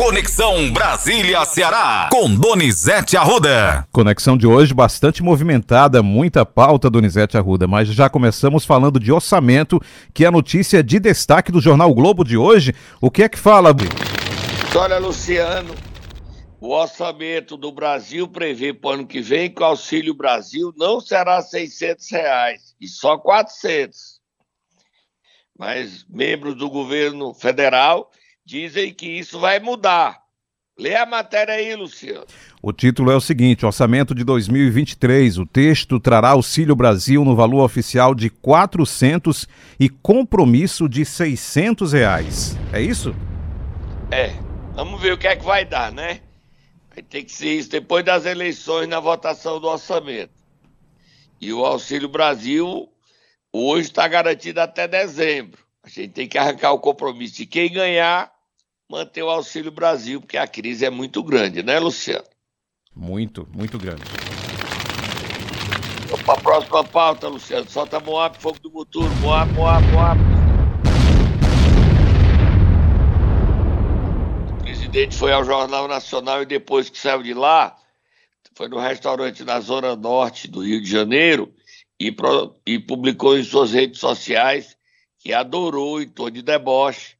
Conexão Brasília-Ceará, com Donizete Arruda. Conexão de hoje bastante movimentada, muita pauta, Donizete Arruda, mas já começamos falando de orçamento, que é a notícia de destaque do jornal Globo de hoje. O que é que fala? Olha, Luciano, o orçamento do Brasil prevê para o ano que vem que o Auxílio Brasil não será 600 reais, e só 400. Mas membros do governo federal dizem que isso vai mudar. Lê a matéria aí, Luciano. O título é o seguinte: Orçamento de 2023. O texto trará Auxílio Brasil no valor oficial de 400 e compromisso de 600 reais. É isso? É. Vamos ver o que é que vai dar, né? Vai ter que ser isso depois das eleições na votação do orçamento. E o Auxílio Brasil hoje está garantido até dezembro. A gente tem que arrancar o compromisso de quem ganhar manter o Auxílio Brasil, porque a crise é muito grande, né, Luciano? Muito, muito grande. Para a próxima pauta, Luciano. Solta Moab, fogo do motor. Moab, Moab, Moab. O presidente foi ao Jornal Nacional e depois que saiu de lá, foi no restaurante na Zona Norte do Rio de Janeiro e, pro, e publicou em suas redes sociais que adorou em tom de deboche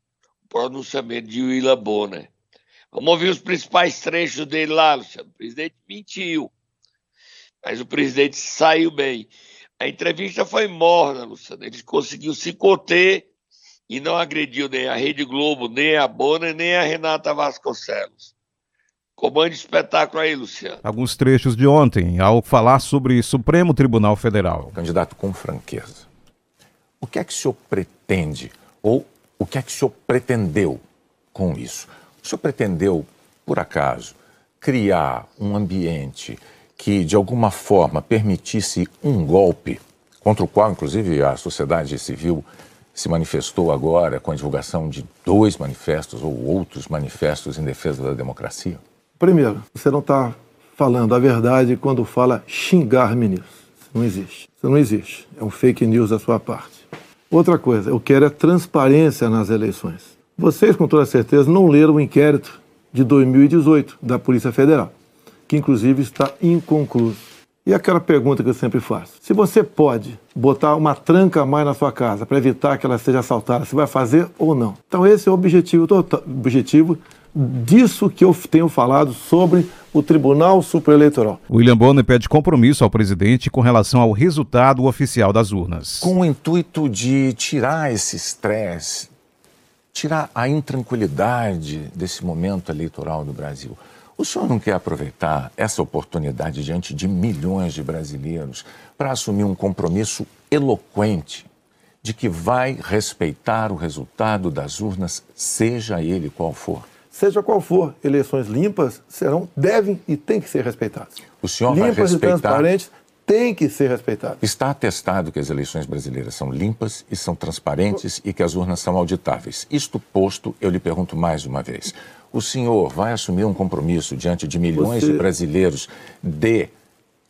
pronunciamento de Willa Bonner. Vamos ouvir os principais trechos dele lá, Luciano. O presidente mentiu, mas o presidente saiu bem. A entrevista foi morna, Luciano. Ele conseguiu se conter e não agrediu nem a Rede Globo, nem a Bonner, nem a Renata Vasconcelos. Comande espetáculo aí, Luciano. Alguns trechos de ontem, ao falar sobre Supremo Tribunal Federal. Candidato com franqueza. O que é que o senhor pretende ou o que é que o senhor pretendeu com isso? O senhor pretendeu, por acaso, criar um ambiente que, de alguma forma, permitisse um golpe, contra o qual, inclusive, a sociedade civil se manifestou agora com a divulgação de dois manifestos ou outros manifestos em defesa da democracia? Primeiro, você não está falando a verdade quando fala xingar ministros. Não existe. Isso não existe. É um fake news da sua parte. Outra coisa, eu quero é transparência nas eleições. Vocês, com toda certeza, não leram o inquérito de 2018 da Polícia Federal, que inclusive está inconcluso. E aquela pergunta que eu sempre faço: se você pode botar uma tranca a mais na sua casa para evitar que ela seja assaltada, você vai fazer ou não? Então, esse é o objetivo, objetivo disso que eu tenho falado sobre o Tribunal Supereleitoral. William Bonner pede compromisso ao presidente com relação ao resultado oficial das urnas. Com o intuito de tirar esse estresse, tirar a intranquilidade desse momento eleitoral do Brasil. O senhor não quer aproveitar essa oportunidade diante de milhões de brasileiros para assumir um compromisso eloquente de que vai respeitar o resultado das urnas, seja ele qual for? Seja qual for, eleições limpas serão, devem e têm que ser respeitadas. O senhor limpas vai respeitar... e transparentes têm que ser respeitadas. Está atestado que as eleições brasileiras são limpas e são transparentes e que as urnas são auditáveis. Isto posto, eu lhe pergunto mais uma vez. O senhor vai assumir um compromisso diante de milhões Você... de brasileiros de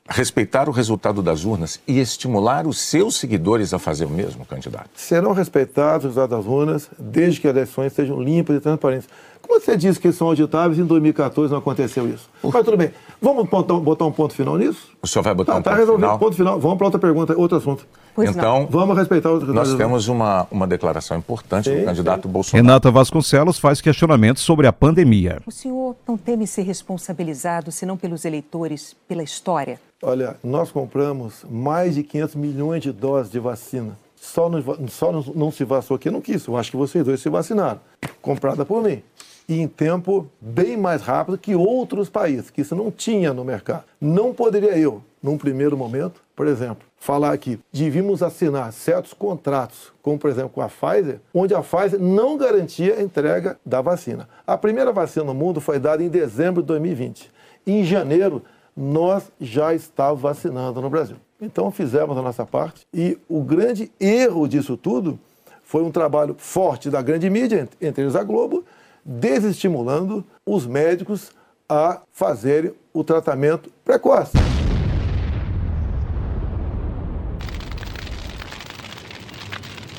respeitar o resultado das urnas e estimular os seus seguidores a fazer o mesmo, candidato? Serão respeitados os resultados das urnas desde que as eleições sejam limpas e transparentes. Você disse que são auditáveis em 2014 não aconteceu isso? Mas tudo bem. Vamos botar, botar um ponto final nisso? O senhor vai botar tá, um tá ponto resolvido. final? Ponto final. Vamos para outra pergunta, outro assunto. Pois então, não. vamos respeitar os Nós temos uma, uma declaração importante sim, do candidato sim. Bolsonaro. Renata Vasconcelos faz questionamentos sobre a pandemia. O senhor não teme ser responsabilizado, se não pelos eleitores, pela história? Olha, nós compramos mais de 500 milhões de doses de vacina. Só, não, só não, não se vacinou aqui, não quis. Eu acho que vocês dois se vacinaram. Comprada por mim e em tempo bem mais rápido que outros países, que isso não tinha no mercado. Não poderia eu, num primeiro momento, por exemplo, falar que devíamos assinar certos contratos, como por exemplo com a Pfizer, onde a Pfizer não garantia a entrega da vacina. A primeira vacina no mundo foi dada em dezembro de 2020. Em janeiro, nós já estávamos vacinando no Brasil. Então fizemos a nossa parte e o grande erro disso tudo foi um trabalho forte da grande mídia, entre eles a Globo, desestimulando os médicos a fazerem o tratamento precoce.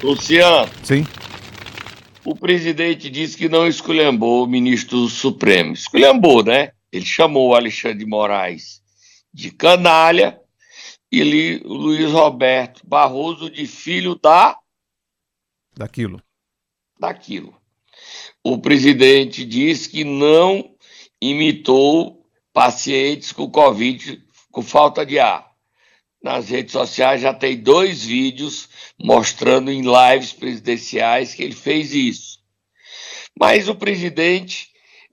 Luciano. Sim. o presidente disse que não esculhambou o ministro do Supremo. Esculhambou, né? Ele chamou o Alexandre de Moraes de canalha e o Luiz Roberto Barroso de filho da. Daquilo. Daquilo. O presidente disse que não imitou pacientes com Covid com falta de ar. Nas redes sociais já tem dois vídeos mostrando em lives presidenciais que ele fez isso. Mas o presidente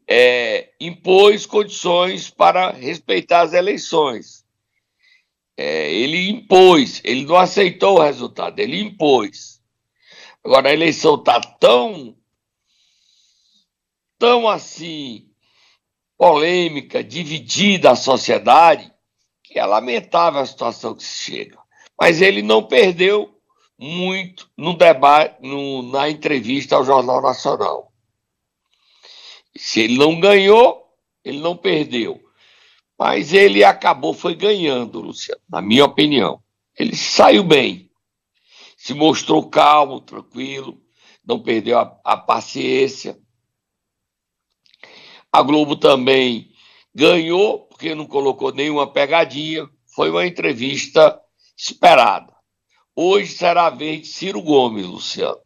é, impôs condições para respeitar as eleições. É, ele impôs, ele não aceitou o resultado, ele impôs. Agora a eleição está tão, tão assim polêmica, dividida a sociedade, que é lamentável a situação que se chega. Mas ele não perdeu muito no debate, no, na entrevista ao Jornal Nacional. Se ele não ganhou, ele não perdeu. Mas ele acabou, foi ganhando, Luciano, na minha opinião. Ele saiu bem. Se mostrou calmo, tranquilo, não perdeu a, a paciência. A Globo também ganhou, porque não colocou nenhuma pegadinha. Foi uma entrevista esperada. Hoje será a vez de Ciro Gomes, Luciano.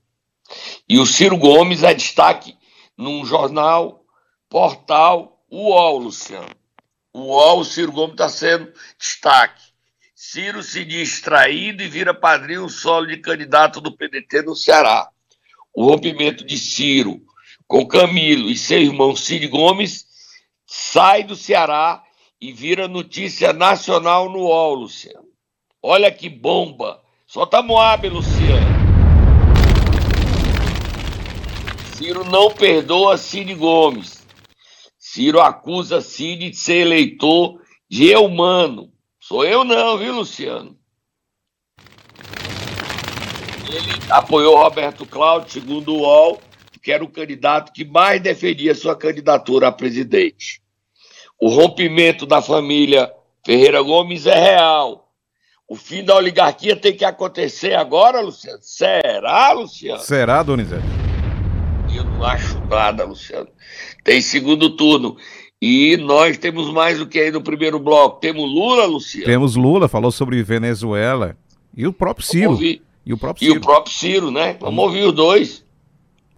E o Ciro Gomes é destaque num jornal, portal, UOL, Luciano. UOL, o Ciro Gomes está sendo destaque. Ciro se distraído e vira padrinho solo de candidato do PDT no Ceará. O rompimento de Ciro com Camilo e seu irmão Cid Gomes sai do Ceará e vira notícia nacional no UOL, Luciano. Olha que bomba Solta Moab, Luciano. Ciro não perdoa Cid Gomes. Ciro acusa Cid de ser eleitor de Eumano. Sou eu não, viu, Luciano? Ele apoiou Roberto Cláudio, segundo o UOL, que era o candidato que mais defendia sua candidatura a presidente. O rompimento da família Ferreira Gomes é real o fim da oligarquia tem que acontecer agora, Luciano? Será, Luciano? Será, Donizete? Eu não acho nada, Luciano. Tem segundo turno. E nós temos mais o que aí no primeiro bloco? Temos Lula, Luciano? Temos Lula, falou sobre Venezuela. E o próprio Ciro. E o próprio Ciro. E o próprio Ciro, né? Vamos ouvir os dois.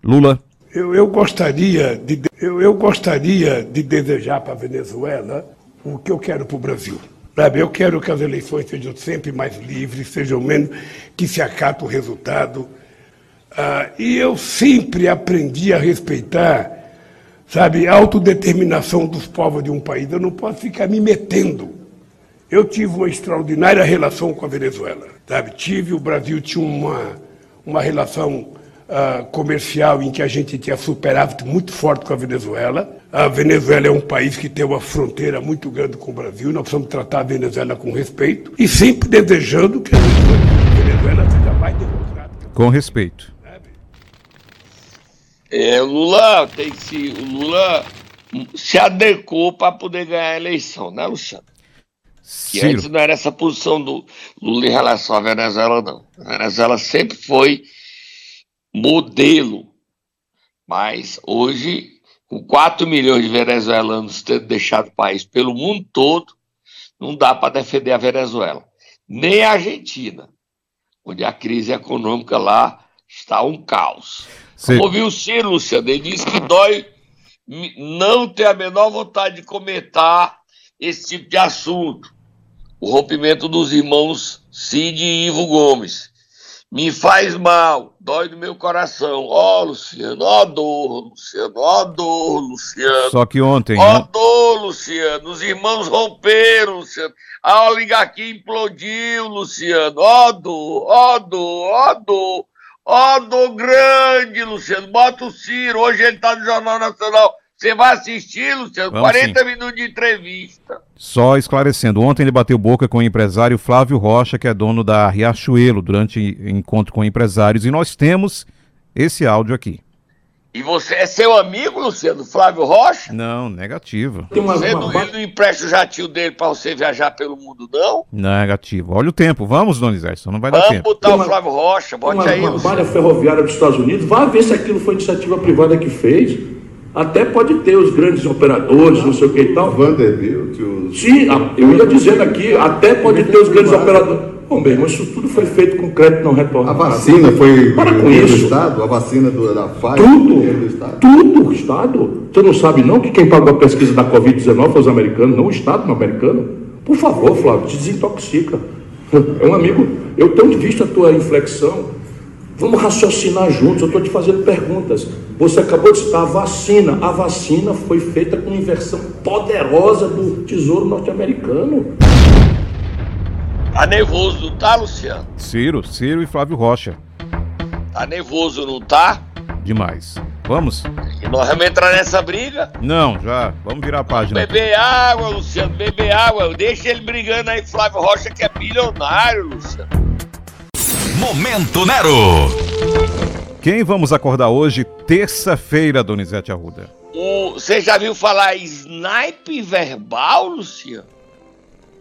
Lula. Eu, eu gostaria de, eu, eu gostaria de desejar para a Venezuela o que eu quero para o Brasil. Sabe, eu quero que as eleições sejam sempre mais livres, sejam menos que se acata o resultado. Ah, e eu sempre aprendi a respeitar, sabe, a autodeterminação dos povos de um país. Eu não posso ficar me metendo. Eu tive uma extraordinária relação com a Venezuela, sabe? Tive, o Brasil tinha uma, uma relação uh, comercial em que a gente tinha superávit muito forte com a Venezuela. A Venezuela é um país que tem uma fronteira muito grande com o Brasil, nós precisamos tratar a Venezuela com respeito e sempre desejando que a Venezuela seja mais democrática. Com respeito. É, o Lula tem que se, o Lula se adequou para poder ganhar a eleição, né, Luciano? Que antes não era essa posição do Lula em relação à Venezuela, não. A Venezuela sempre foi modelo. Mas hoje, com 4 milhões de venezuelanos tendo deixado o país pelo mundo todo, não dá para defender a Venezuela. Nem a Argentina, onde a crise econômica lá está um caos. Sim. Ouvi o Ciro, Luciano, ele disse que dói não ter a menor vontade de comentar esse tipo de assunto. O rompimento dos irmãos Cid e Ivo Gomes me faz mal, dói no meu coração. Ó, oh, Luciano, ó oh, dor, Luciano, ó oh, dor, Luciano. Só que ontem. Ó né? dor, Luciano. Os irmãos romperam, Luciano. A oligarquia implodiu, Luciano. Ó dor, ó dor, ó dor. Ó dor grande, Luciano. Bota o Ciro. Hoje ele tá no Jornal Nacional você vai assistir, Luciano? Vamos 40 sim. minutos de entrevista. Só esclarecendo, ontem ele bateu boca com o empresário Flávio Rocha, que é dono da Riachuelo, durante encontro com empresários, e nós temos esse áudio aqui. E você é seu amigo, Luciano, Flávio Rocha? Não, negativo. Tem uma, Você uma não, ele não empresta o jatinho dele pra você viajar pelo mundo, não? Negativo. Olha o tempo. Vamos, Donizete, só não vai dar Vamos tempo. botar Tem o uma- Flávio Rocha, bote uma, aí, uma malha ferroviária dos Estados Unidos, vá ver se aquilo foi iniciativa privada que fez. Até pode ter os grandes operadores, não sei o que e tal. Vanderbilt, os... Sim, a- eu ia dizendo aqui, até pode ter os grandes operadores. Bom, meu irmão, isso tudo foi feito com crédito não A retornado. vacina foi Para com dinheiro do isso. Estado? A vacina do, da Pfizer Tudo, do Estado? tudo o Estado. Você não sabe não que quem pagou a pesquisa da Covid-19 foi os americanos, não o Estado não americano? Por favor, Flávio, te desintoxica. É um amigo, eu tenho visto a tua inflexão. Vamos raciocinar juntos, eu estou te fazendo perguntas. Você acabou de citar a vacina. A vacina foi feita com inversão poderosa do Tesouro Norte-Americano. Tá nervoso, não tá, Luciano? Ciro, Ciro e Flávio Rocha. Tá nervoso, não tá? Demais. Vamos? E nós vamos entrar nessa briga? Não, já. Vamos virar a página. Beber água, Luciano, beber água. Deixa ele brigando aí, Flávio Rocha, que é bilionário, Luciano. Momento Nero. Quem vamos acordar hoje, terça-feira, Donizete Arruda? Você já viu falar snipe verbal, Luciano?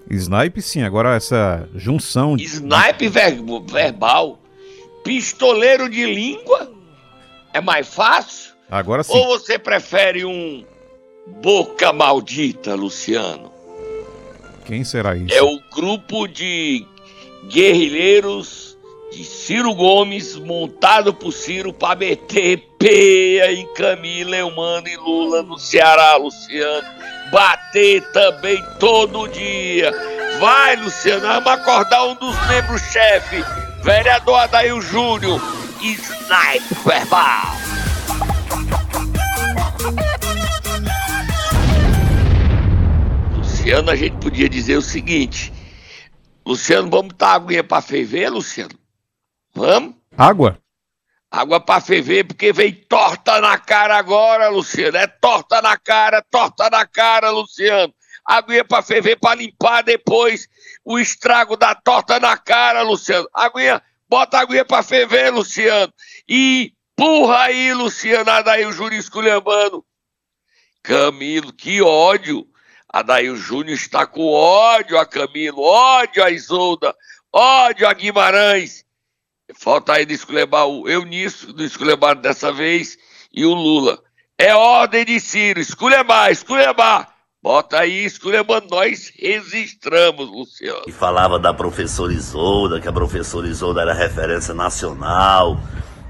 Snipe, sim. Agora essa junção de... Snipe ver- verbal? Pistoleiro de língua? É mais fácil? Agora sim. Ou você prefere um boca maldita, Luciano? Quem será isso? É o grupo de guerrilheiros de Ciro Gomes montado por Ciro para meter peia em Camila, Eumano e Lula no Ceará, Luciano. Bater também todo dia. Vai, Luciano, vamos acordar um dos membros-chefe, vereador Adail Júnior, snipe verbal. Luciano, a gente podia dizer o seguinte: Luciano, vamos botar aguinha pra ferver, Luciano? Vamos? Água? Água pra ferver, porque vem torta na cara agora, Luciano. É torta na cara, torta na cara, Luciano. Aguinha pra ferver pra limpar depois o estrago da torta na cara, Luciano. Aguinha, bota a aguinha pra ferver, Luciano. E empurra aí, Luciano, Adair Júnior esculhambando. Camilo, que ódio. Adair Júnior está com ódio a Camilo, ódio a Isolda, ódio a Guimarães. Falta aí de esculebar o Eunício, do esculebar dessa vez, e o Lula. É ordem de Ciro, esculebar, esculebar. Bota aí, esculebando, nós registramos, Luciano. E falava da professora Isolda, que a professora Isolda era referência nacional,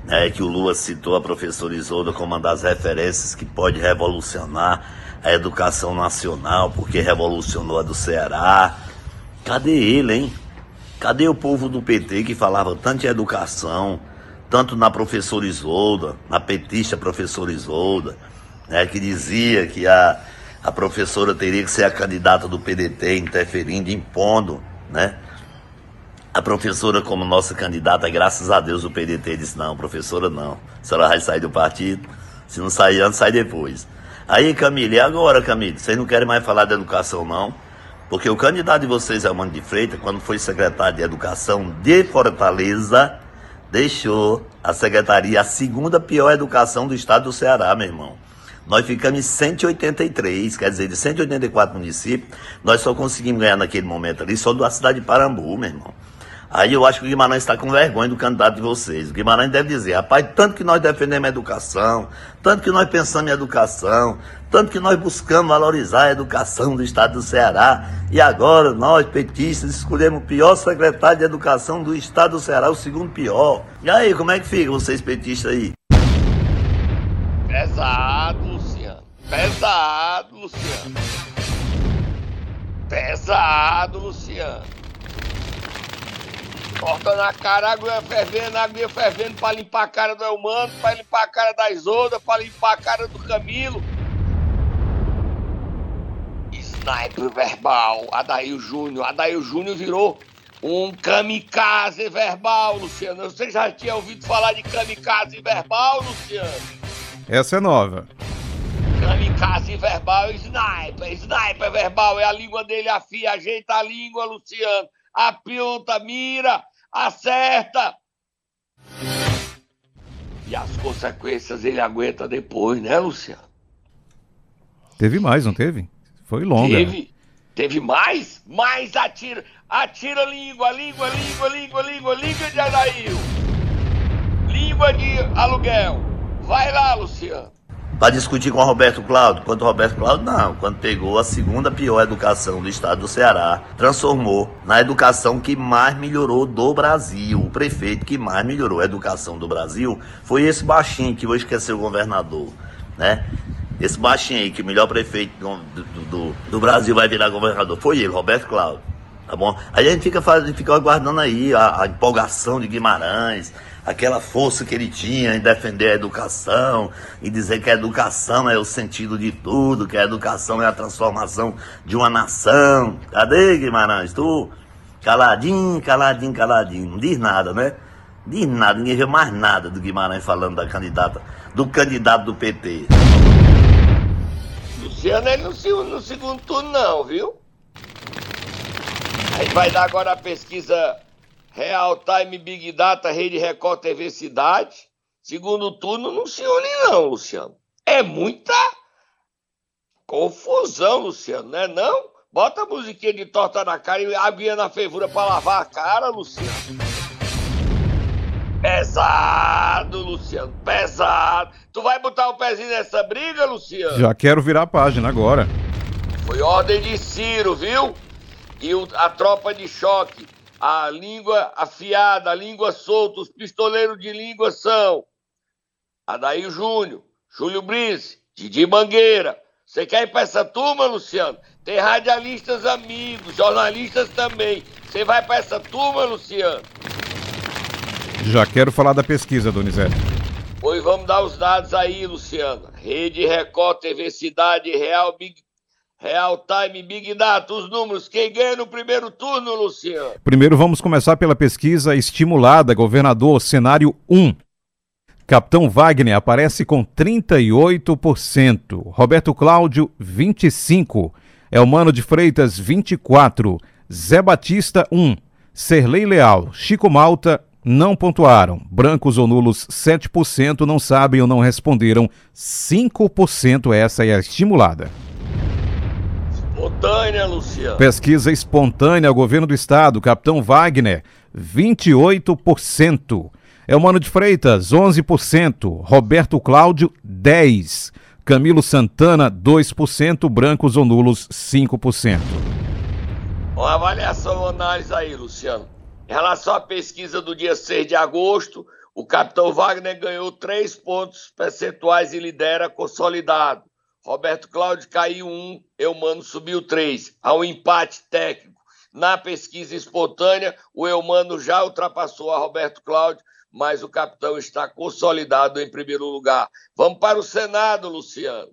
né, que o Lula citou a professora Isolda como uma das referências que pode revolucionar a educação nacional, porque revolucionou a do Ceará. Cadê ele, hein? Cadê o povo do PT que falava tanto em educação, tanto na professora Isolda, na petista professora Isolda, né, que dizia que a, a professora teria que ser a candidata do PDT, interferindo, impondo, né? A professora, como nossa candidata, graças a Deus, o PDT disse: não, professora, não. A senhora vai sair do partido. Se não sair antes, sai depois. Aí, Camille, e agora, Camille? Vocês não querem mais falar de educação, não? Porque o candidato de vocês, Armando de Freitas, quando foi secretário de Educação de Fortaleza, deixou a secretaria a segunda pior educação do estado do Ceará, meu irmão. Nós ficamos em 183, quer dizer, de 184 municípios, nós só conseguimos ganhar naquele momento ali só da cidade de Parambu, meu irmão. Aí eu acho que o Guimarães está com vergonha do candidato de vocês. O Guimarães deve dizer, rapaz, tanto que nós defendemos a educação, tanto que nós pensamos em educação, tanto que nós buscamos valorizar a educação do estado do Ceará, e agora nós, petistas, escolhemos o pior secretário de educação do estado do Ceará, o segundo pior. E aí, como é que fica vocês petistas aí? Pesado, Luciano. Pesado, Luciano. Pesado, Luciano. Corta na cara, água fervendo, água fervendo pra limpar a cara do Elmano, pra limpar a cara da Isolda, pra limpar a cara do Camilo. Sniper verbal, Adair Júnior. Adair Júnior virou um kamikaze verbal, Luciano. Você já tinha ouvido falar de kamikaze verbal, Luciano? Essa é nova. Kamikaze verbal é sniper. Sniper verbal é a língua dele, afia, ajeita a língua, Luciano. Aponta, mira, acerta. E as consequências ele aguenta depois, né, Luciano? Teve mais, não teve? Foi longa. Teve, teve mais? Mais atira. Atira língua, língua, língua, língua, língua, língua de Adail. Língua de aluguel. Vai lá, Luciano. Para discutir com o Roberto Cláudio. Quanto o Roberto Cláudio, não. Quando pegou a segunda pior educação do estado do Ceará, transformou na educação que mais melhorou do Brasil. O prefeito que mais melhorou a educação do Brasil foi esse baixinho que hoje quer ser o governador, né? Esse baixinho aí, que o melhor prefeito do, do, do, do Brasil vai virar governador, foi ele, Roberto Cláudio. Tá bom? Aí a gente fica, faz, fica aguardando aí a, a empolgação de Guimarães, aquela força que ele tinha em defender a educação, e dizer que a educação é o sentido de tudo, que a educação é a transformação de uma nação. Cadê, Guimarães? Tu, caladinho, caladinho, caladinho, não diz nada, né? Diz nada, ninguém vê mais nada do Guimarães falando da candidata, do candidato do PT. Luciano é no, no segundo turno não, viu? Aí vai dar agora a pesquisa Real Time Big Data Rede Record TV Cidade. Segundo turno não se une não, Luciano. É muita confusão, Luciano, né não? Bota a musiquinha de torta na cara e aguinha na fervura pra lavar a cara, Luciano. Pesado, Luciano, pesado. Tu vai botar o pezinho nessa briga, Luciano? Já quero virar a página agora. Foi ordem de Ciro, viu? E o, a tropa de choque, a língua afiada, a língua solta, os pistoleiros de língua são Adair Júnior, Júlio Brice, Didi Mangueira. Você quer ir pra essa turma, Luciano? Tem radialistas amigos, jornalistas também. Você vai pra essa turma, Luciano? Já quero falar da pesquisa, Donizete. Pois vamos dar os dados aí, Luciano. Rede Record, TV Cidade, Real Big Real Time Big Data, os números. Quem ganha no primeiro turno, Luciano? Primeiro vamos começar pela pesquisa estimulada, governador, cenário 1. Capitão Wagner aparece com 38%, Roberto Cláudio 25%, Elmano de Freitas 24%, Zé Batista 1%, Serlei Leal, Chico Malta não pontuaram. Brancos ou nulos 7% não sabem ou não responderam 5%, essa é a estimulada. Espontânea, Luciano. Pesquisa espontânea, governo do estado, capitão Wagner, 28%. Elmano de Freitas, 11%. Roberto Cláudio, 10%. Camilo Santana, 2%. Brancos ou nulos, 5%. Uma avaliação, uma análise aí, Luciano. Em relação à pesquisa do dia 6 de agosto, o capitão Wagner ganhou 3 pontos percentuais e lidera consolidado. Roberto Cláudio caiu um, Eumano subiu três. Há um empate técnico. Na pesquisa espontânea, o Eumano já ultrapassou a Roberto Cláudio, mas o capitão está consolidado em primeiro lugar. Vamos para o Senado, Luciano.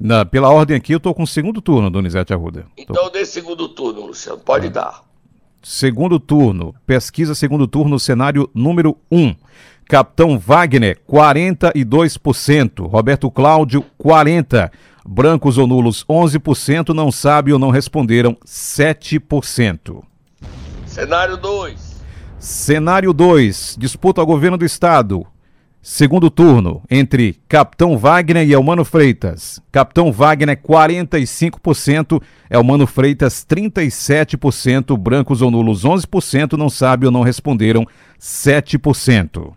Na, pela ordem aqui, eu estou com o segundo turno, Donizete Arruda. Então tô... dê segundo turno, Luciano. Pode ah. dar. Segundo turno. Pesquisa segundo turno, cenário número 1. Um. Capitão Wagner, 42%. Roberto Cláudio, 40%. Brancos ou nulos, 11%. Não sabe ou não responderam, 7%. Cenário 2. Cenário 2. Disputa ao governo do estado. Segundo turno, entre Capitão Wagner e Elmano Freitas. Capitão Wagner, 45%. Elmano Freitas, 37%. Brancos ou nulos, 11%. Não sabe ou não responderam, 7%.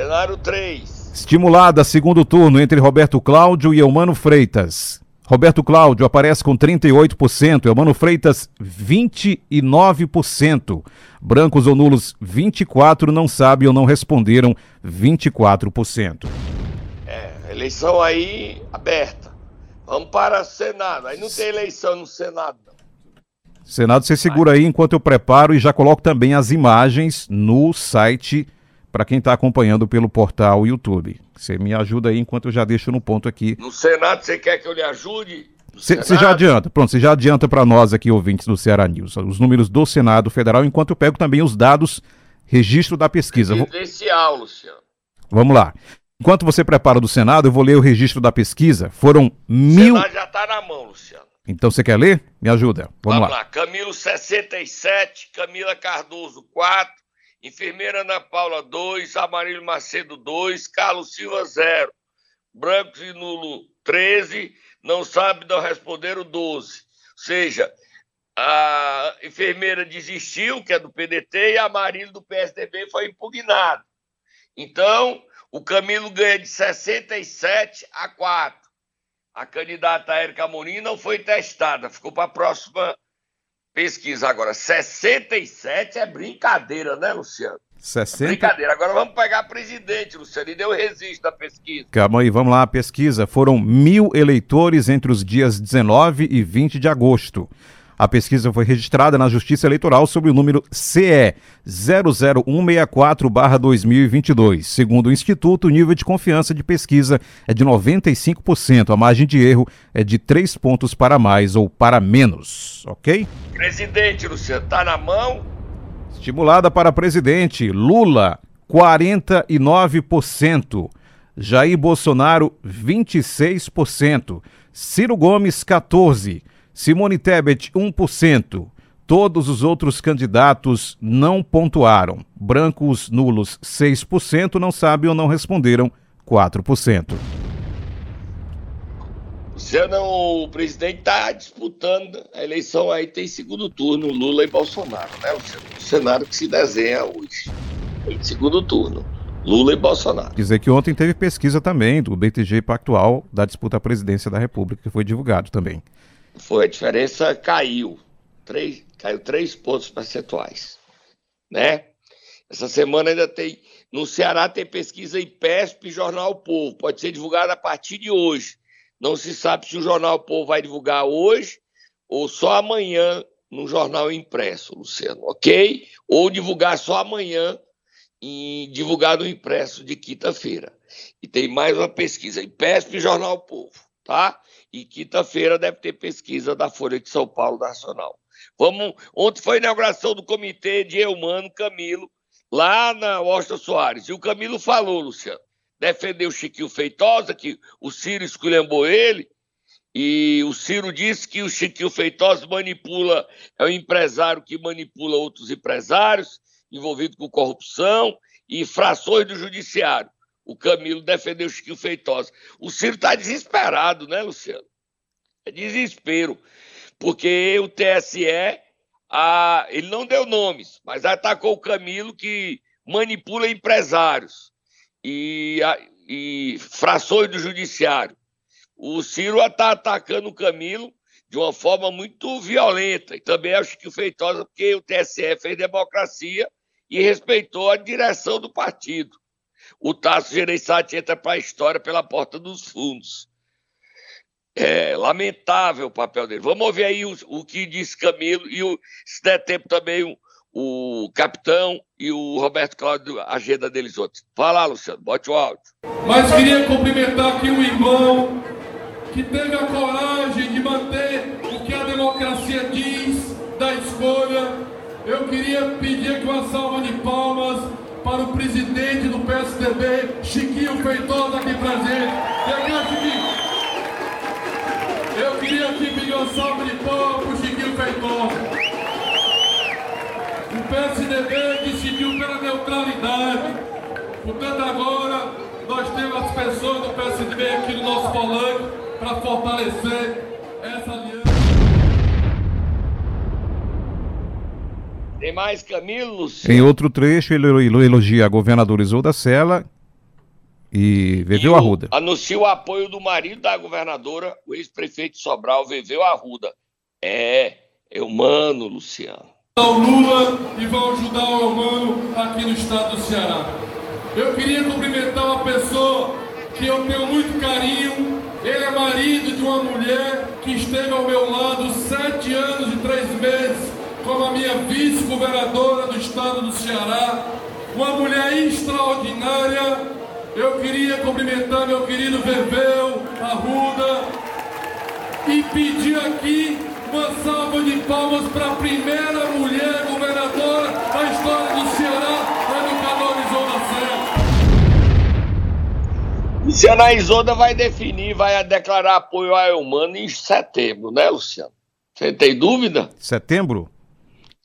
Cenário 3. Estimulada segundo turno entre Roberto Cláudio e Eumano Freitas. Roberto Cláudio aparece com 38%, Eumano Freitas 29%. Brancos ou nulos 24 não sabem ou não responderam 24%. É, eleição aí aberta. Vamos para o Senado. Aí não tem eleição no Senado. Senado, você segura aí enquanto eu preparo e já coloco também as imagens no site para quem está acompanhando pelo portal YouTube. Você me ajuda aí enquanto eu já deixo no ponto aqui. No Senado, você quer que eu lhe ajude? Você já adianta, pronto, você já adianta para nós aqui, ouvintes do Ceará News, os números do Senado Federal, enquanto eu pego também os dados, registro da pesquisa. Presidencial, Luciano. Vamos lá. Enquanto você prepara do Senado, eu vou ler o registro da pesquisa. Foram mil. O Senado já está na mão, Luciano. Então você quer ler? Me ajuda. Vamos, Vamos lá. lá. Camilo 67, Camila Cardoso 4, Enfermeira Ana Paula, 2. Amarílio Macedo, 2. Carlos Silva, 0. Brancos e Nulo, 13. Não sabe, não responderam, 12. Ou seja, a enfermeira desistiu, que é do PDT, e a Amarílio do PSDB foi impugnado. Então, o Camilo ganha de 67 a 4. A candidata Érica Amorim não foi testada, ficou para a próxima pesquisa. Agora, 67 é brincadeira, né, Luciano? 60... É brincadeira. Agora vamos pegar presidente, Luciano, e deu registro da pesquisa. Calma aí, vamos lá, a pesquisa. Foram mil eleitores entre os dias 19 e 20 de agosto. A pesquisa foi registrada na Justiça Eleitoral sob o número CE 00164-2022. Segundo o Instituto, o nível de confiança de pesquisa é de 95%. A margem de erro é de 3 pontos para mais ou para menos. Ok? Presidente, Luciano, tá na mão? Estimulada para presidente, Lula, 49%. Jair Bolsonaro, 26%. Ciro Gomes, 14%. Simone Tebet, 1%. Todos os outros candidatos não pontuaram. Brancos nulos, 6%. Não sabem ou não responderam, 4%. Luciano, o presidente está disputando a eleição aí, tem segundo turno, Lula e Bolsonaro, né, Luciano? O cenário que se desenha hoje. Tem segundo turno. Lula e Bolsonaro. Dizer que ontem teve pesquisa também do BTG Pactual da disputa à presidência da República, que foi divulgado também. Foi, a diferença caiu. Três, caiu três pontos percentuais. Né? Essa semana ainda tem. No Ceará tem pesquisa IPESP e Jornal Povo. Pode ser divulgada a partir de hoje. Não se sabe se o Jornal Povo vai divulgar hoje ou só amanhã no jornal impresso, Luciano, ok? Ou divulgar só amanhã e divulgar no impresso de quinta-feira. E tem mais uma pesquisa, IPESP e Jornal Povo, tá? E quinta-feira deve ter pesquisa da Folha de São Paulo Nacional. Vamos, ontem foi a inauguração do comitê de Eumano Camilo, lá na Washington Soares. E o Camilo falou, Luciano, defendeu o Chiquinho Feitosa, que o Ciro esculhambou ele, e o Ciro disse que o Chiquinho Feitosa manipula, é um empresário que manipula outros empresários, envolvido com corrupção e frações do judiciário. O Camilo defendeu o Chiquinho Feitosa. O Ciro está desesperado, né, Luciano? É desespero. Porque o TSE, a, ele não deu nomes, mas atacou o Camilo que manipula empresários e, a, e frações do judiciário. O Ciro está atacando o Camilo de uma forma muito violenta. E também acho que Feitosa, porque o TSE fez democracia e respeitou a direção do partido. O Tasso Gereissati entra para a história pela porta dos fundos. É lamentável o papel dele. Vamos ouvir aí o, o que disse Camilo e, o, se der tempo também, o, o capitão e o Roberto Cláudio, a agenda deles outros. Fala, Luciano, bote o áudio. Mas queria cumprimentar aqui um irmão que teve a coragem de manter o que a democracia diz da escolha. Eu queria pedir aqui uma salva de palmas para o presidente do PSDB, Chiquinho Feitosa, aqui presente. Eu queria aqui pedir uma salva de palmas para o Chiquinho Feitosa. O PSDB decidiu pela neutralidade. Portanto, agora nós temos as pessoas do PSDB aqui no nosso palanque para fortalecer essa Tem mais Camilo? Em outro trecho, ele elogia a governadora Isolda Sela e Veveu Arruda. Anuncia o apoio do marido da governadora, o ex-prefeito Sobral, Veveu Arruda. É, é humano, Luciano. O Lula e vão ajudar o humano aqui no estado do Ceará. Eu queria cumprimentar uma pessoa que eu tenho muito carinho. Ele é marido de uma mulher que esteve ao meu lado sete anos e três meses como a minha vice-governadora do estado do Ceará, uma mulher extraordinária. Eu queria cumprimentar meu querido Veveu, Arruda, e pedir aqui uma salva de palmas para a primeira mulher governadora da história do Ceará, a educadora Isolda Serra. Luciana Isolda vai definir, vai declarar apoio a Eumano em setembro, né, Luciano? Você tem dúvida? Setembro?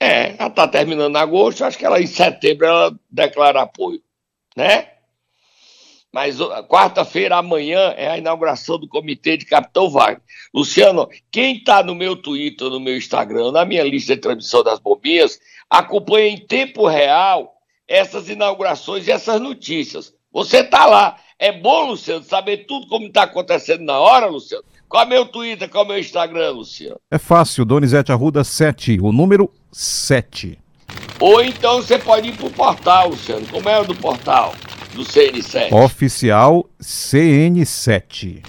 É, ela está terminando agosto, acho que ela em setembro ela declara apoio, né? Mas quarta-feira, amanhã, é a inauguração do comitê de Capitão Wagner. Luciano, quem está no meu Twitter, no meu Instagram, na minha lista de transmissão das bombinhas, acompanha em tempo real essas inaugurações e essas notícias. Você está lá. É bom, Luciano, saber tudo como está acontecendo na hora, Luciano. Qual é meu Twitter, qual é meu Instagram, Luciano? É fácil, Donizete Arruda 7, o número 7. Ou então você pode ir para o portal, Luciano. Como é o do portal do CN7? Oficial CN7.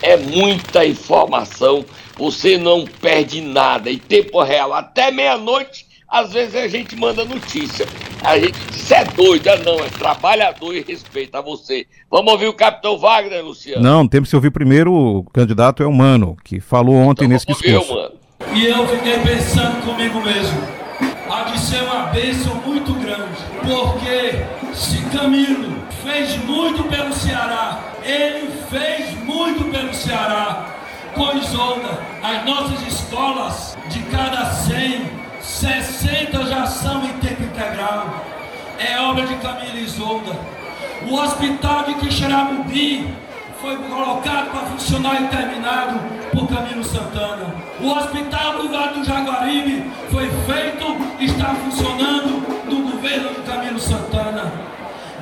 É muita informação, você não perde nada. Em tempo real, até meia-noite, às vezes a gente manda notícia. A gente diz, é doido, é não, é trabalhador e respeita você. Vamos ouvir o capitão Wagner, Luciano? Não, temos que ouvir primeiro o candidato é o Mano, que falou ontem então, nesse discurso. Ouvir. E eu fiquei pensando comigo mesmo. Há de ser uma bênção muito grande, porque se Camilo fez muito pelo Ceará, ele fez muito pelo Ceará. Pois, Olga, as nossas escolas, de cada 100, 60 já são em tempo integral. É obra de Camila Isolda. O hospital de Quixeramobim foi colocado para funcionar e terminado por Camilo Santana. O hospital do Vale do Jaguaribe foi feito e está funcionando no governo do Camilo Santana.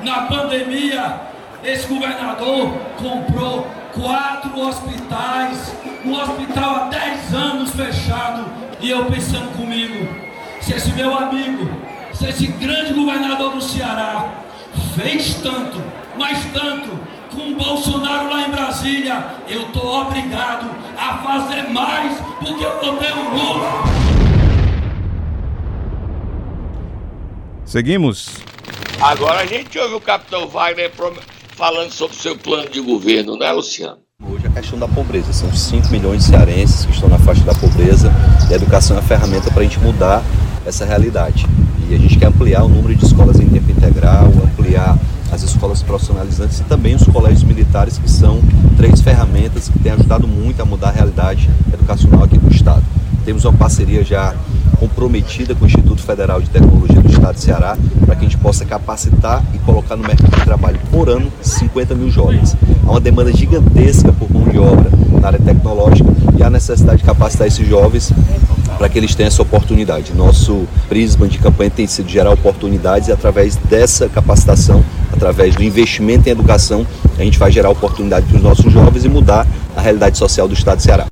Na pandemia, esse governador comprou quatro hospitais, um hospital há 10 anos fechado, e eu pensando comigo, se esse meu amigo, se esse grande governador do Ceará fez tanto, mas tanto, com o Bolsonaro lá em Brasília, eu estou obrigado a fazer mais porque eu votei o Lula. Seguimos. Agora a gente ouve o capitão Wagner falando sobre o seu plano de governo, né, Luciano? Hoje a questão da pobreza. São 5 milhões de cearenses que estão na faixa da pobreza e a educação é a ferramenta para a gente mudar essa realidade. E a gente quer ampliar o número de escolas em tempo integral, ampliar as escolas profissionalizantes e também os colégios militares, que são três ferramentas que têm ajudado muito a mudar a realidade educacional aqui do Estado. Temos uma parceria já comprometida com o Instituto Federal de Tecnologia do Estado de Ceará para que a gente possa capacitar e colocar no mercado de trabalho por ano 50 mil jovens. Há uma demanda gigantesca por mão de obra na área tecnológica e há necessidade de capacitar esses jovens para que eles tenham essa oportunidade. Nosso prisma de campanha tem sido gerar oportunidades e através dessa capacitação, através do investimento em educação, a gente vai gerar oportunidade para os nossos jovens e mudar a realidade social do Estado de Ceará.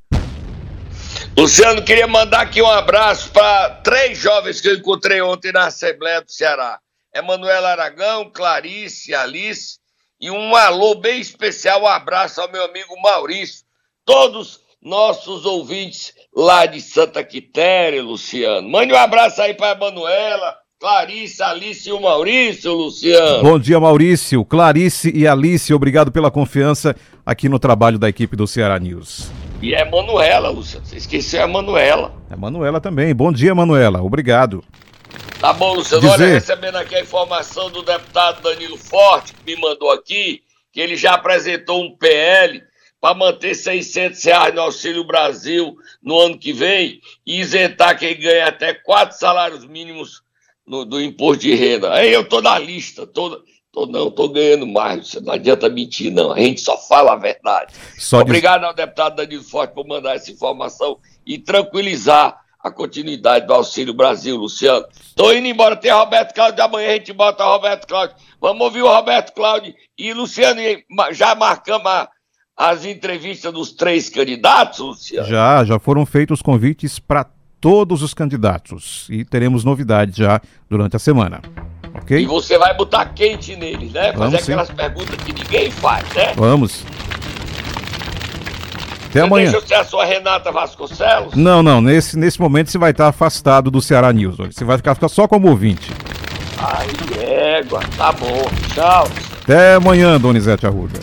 Luciano, queria mandar aqui um abraço para três jovens que eu encontrei ontem na Assembleia do Ceará. Emanuela Aragão, Clarice, Alice e um alô bem especial, um abraço ao meu amigo Maurício. Todos nossos ouvintes lá de Santa Quitéria, Luciano. Mande um abraço aí para Emanuela, Clarice, Alice e o Maurício, Luciano. Bom dia, Maurício, Clarice e Alice. Obrigado pela confiança aqui no trabalho da equipe do Ceará News. E é Manuela, Luciano. Você esqueceu a Manuela. É Manuela também. Bom dia, Manuela. Obrigado. Tá bom, Luciano. Dizer... Olha, recebendo aqui a informação do deputado Danilo Forte, que me mandou aqui, que ele já apresentou um PL para manter 600 reais no Auxílio Brasil no ano que vem e isentar quem ganha até quatro salários mínimos no, do imposto de renda. Aí eu tô na lista, toda. Tô, não, tô ganhando mais, não adianta mentir, não. A gente só fala a verdade. Só Obrigado diz... ao deputado Danilo Forte por mandar essa informação e tranquilizar a continuidade do Auxílio Brasil, Luciano. Tô indo embora, tem Roberto Cláudio, amanhã a gente bota o Roberto Cláudio. Vamos ouvir o Roberto Cláudio e Luciano, já marcamos a, as entrevistas dos três candidatos, Luciano? Já, já foram feitos convites para todos os candidatos e teremos novidades já durante a semana. Ok? E você vai botar quente neles, né? Vamos Fazer sim. aquelas perguntas que ninguém faz, né? Vamos. Até você amanhã. Deixa você a sua Renata Vasconcelos? Não, não. Nesse, nesse momento você vai estar afastado do Ceará News. Você vai ficar, ficar só como ouvinte. Ai, égua. Tá bom. Tchau. Até amanhã, Donizete Arruda.